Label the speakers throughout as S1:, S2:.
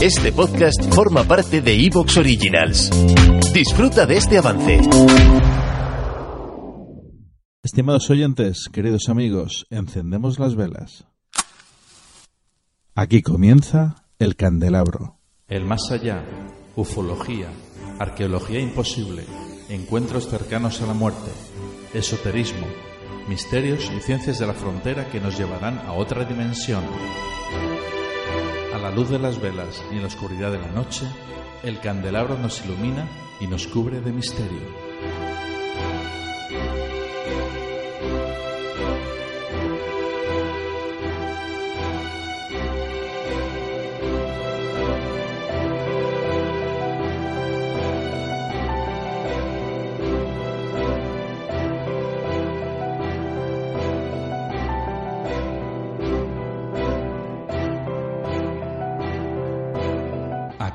S1: Este podcast forma parte de Evox Originals. Disfruta de este avance.
S2: Estimados oyentes, queridos amigos, encendemos las velas. Aquí comienza el candelabro.
S3: El más allá, ufología, arqueología imposible, encuentros cercanos a la muerte, esoterismo, misterios y ciencias de la frontera que nos llevarán a otra dimensión. A la luz de las velas y en la oscuridad de la noche, el candelabro nos ilumina y nos cubre de misterio.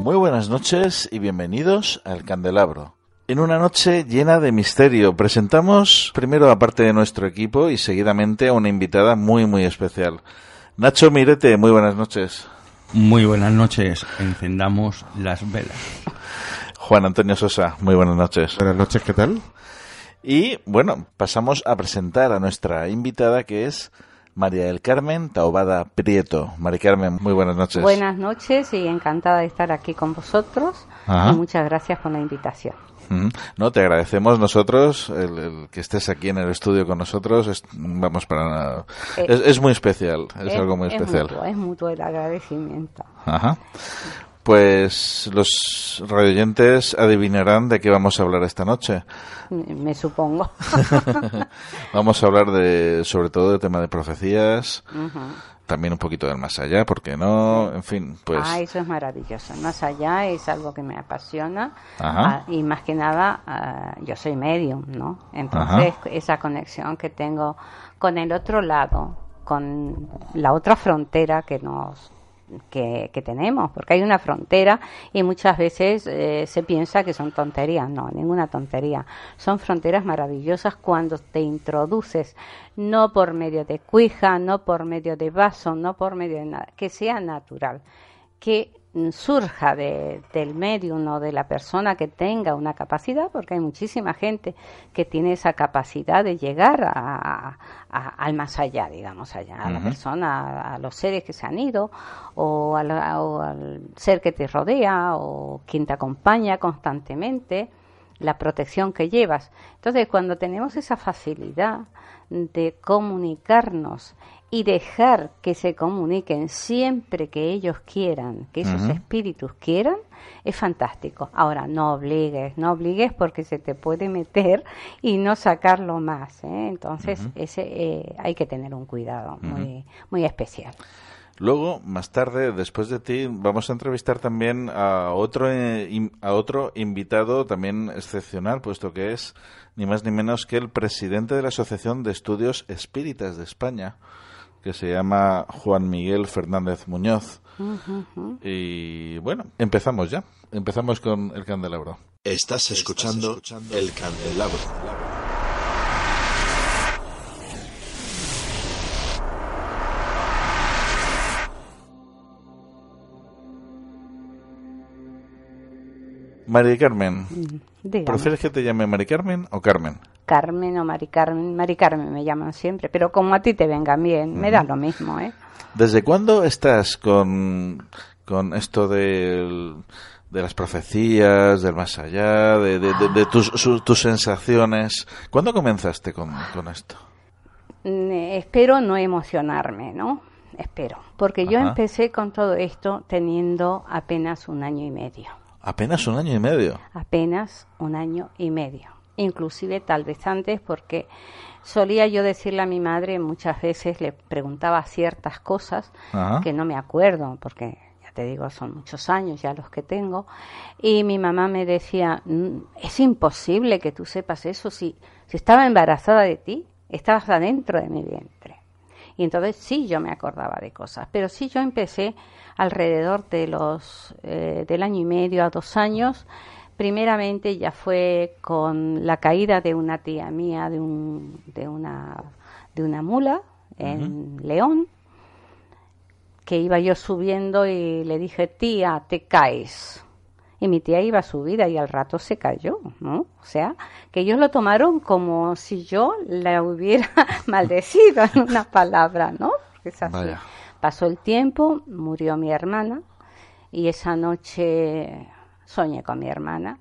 S2: Muy buenas noches y bienvenidos al Candelabro. En una noche llena de misterio, presentamos primero a parte de nuestro equipo y seguidamente a una invitada muy muy especial. Nacho Mirete, muy buenas noches.
S4: Muy buenas noches, encendamos las velas.
S2: Juan Antonio Sosa, muy buenas noches.
S5: Buenas noches, ¿qué tal?
S2: Y bueno, pasamos a presentar a nuestra invitada que es María del Carmen Taobada Prieto. María Carmen, muy buenas noches.
S6: Buenas noches y encantada de estar aquí con vosotros.
S2: Ajá.
S6: Y muchas gracias por la invitación.
S2: Mm, No, te agradecemos nosotros el, el que estés aquí en el estudio con nosotros. Es, vamos, para
S6: Eh,
S2: es, es muy especial, es, algo muy especial.
S6: mutuo, es mutuo el agradecimiento.
S2: Ajá. Pues los radioyentes adivinarán de qué vamos a hablar esta noche.
S6: Me supongo.
S2: Vamos a hablar de, sobre todo, del tema de profecías, también un poquito del más allá, ¿por qué no? En fin, pues.
S6: Ah, eso es maravilloso. Más allá es algo que me apasiona.
S2: Ajá.
S6: Ah, y más que nada, ah, yo soy medium, ¿no? Entonces, esa conexión que tengo con el otro lado, con la otra frontera que nos. Que, que tenemos, porque hay una frontera y muchas veces eh, se piensa que son tonterías, no, ninguna tontería. Son fronteras maravillosas cuando te introduces, no por medio de cuija, no por medio de vaso, no por medio de nada, que sea natural, que surja de- del medium o de la persona que tenga una capacidad, porque hay muchísima gente que tiene esa capacidad de llegar a, a- al más allá, digamos, allá, a la persona, a los seres que se han ido, o, la- o al ser que te rodea, o quien te acompaña constantemente, la protección que llevas. Entonces, cuando tenemos esa facilidad de comunicarnos y dejar que se comuniquen siempre que ellos quieran, que esos espíritus quieran, es fantástico. Ahora, no obligues, no obligues porque se te puede meter y no sacarlo más. ¿eh? Entonces, ese eh, hay que tener un cuidado muy, muy especial.
S2: Luego, más tarde, después de ti, vamos a entrevistar también a otro, eh, a otro invitado también excepcional, puesto que es ni más ni menos que el presidente de la Asociación de Estudios Espíritas de España, que se llama Juan Miguel Fernández Muñoz. Y bueno, empezamos ya. Empezamos con el candelabro.
S1: Estás escuchando el candelabro.
S2: María Carmen,
S6: Dígame.
S2: ¿prefieres que te llame María Carmen o Carmen?
S6: Carmen o Mari Carmen, Mari Carmen me llaman siempre, pero como a ti te venga bien, me da lo mismo, ¿eh?
S2: ¿Desde cuándo estás con, con esto de las profecías, del más allá, de, tus, tus, sensaciones? ¿Cuándo comenzaste con, con esto?
S6: Mm, espero no emocionarme, ¿no? Espero, porque yo empecé con todo esto teniendo apenas un año y medio.
S2: Apenas un año y medio.
S6: Apenas un año y medio. Inclusive tal vez antes porque solía yo decirle a mi madre muchas veces, le preguntaba ciertas cosas que no me acuerdo porque ya te digo, son muchos años ya los que tengo. Y mi mamá me decía, mm, es imposible que tú sepas eso si, si estaba embarazada de ti, estabas adentro de mi vientre. Y entonces sí yo me acordaba de cosas, pero sí yo empecé alrededor de los eh, del año y medio a dos años. Primeramente ya fue con la caída de una tía mía de, un, de, una, de una mula en León, que iba yo subiendo y le dije, tía, te caes. Y mi tía iba subida y al rato se cayó, ¿no? O sea, que ellos lo tomaron como si yo la hubiera maldecido en una palabra, ¿no? Es así. Pasó el tiempo, murió mi hermana y esa noche soñé con mi hermana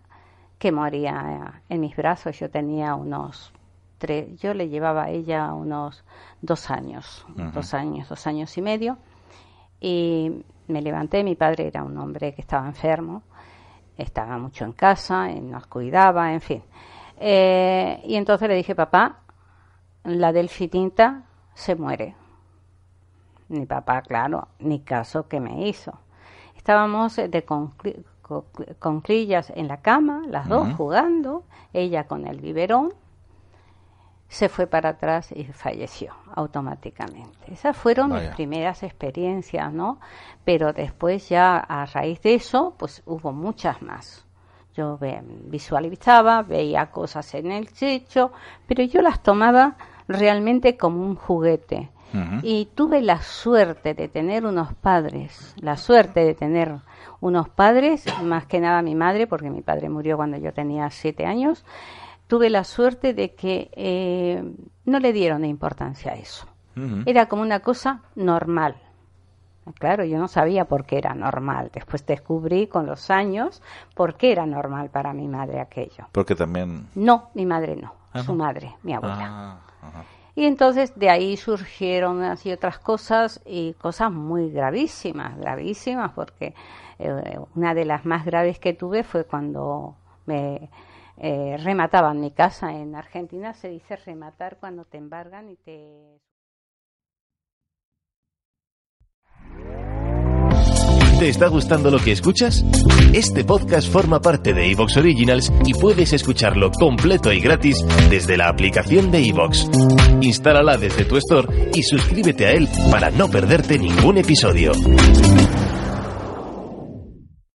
S6: que moría en mis brazos. Yo tenía unos tres, yo le llevaba a ella unos dos años, dos años, dos años y medio. Y me levanté, mi padre era un hombre que estaba enfermo, estaba mucho en casa, y nos cuidaba, en fin. Eh, y entonces le dije, papá, la delfitinta se muere. Mi papá, claro, ni caso que me hizo. Estábamos de conclillas en la cama, las dos jugando, ella con el biberón, se fue para atrás y falleció automáticamente. Esas fueron mis primeras experiencias, ¿no? Pero después ya a raíz de eso, pues hubo muchas más. Yo visualizaba, veía cosas en el techo, pero yo las tomaba realmente como un juguete. Y tuve la suerte de tener unos padres, la suerte de tener unos padres, más que nada mi madre, porque mi padre murió cuando yo tenía siete años, tuve la suerte de que eh, no le dieron importancia a eso. Era como una cosa normal. Claro, yo no sabía por qué era normal. Después descubrí con los años por qué era normal para mi madre aquello.
S2: Porque también...
S6: No, mi madre no. Ah, su madre, mi abuela. Ah, y entonces de ahí surgieron así otras cosas y cosas muy gravísimas, gravísimas, porque eh, una de las más graves que tuve fue cuando me eh, remataban mi casa. En Argentina se dice rematar cuando te embargan y te...
S1: ¿Te está gustando lo que escuchas? Este podcast forma parte de Evox Originals y puedes escucharlo completo y gratis desde la aplicación de Evox. Instálala desde tu store y suscríbete a él para no perderte ningún episodio.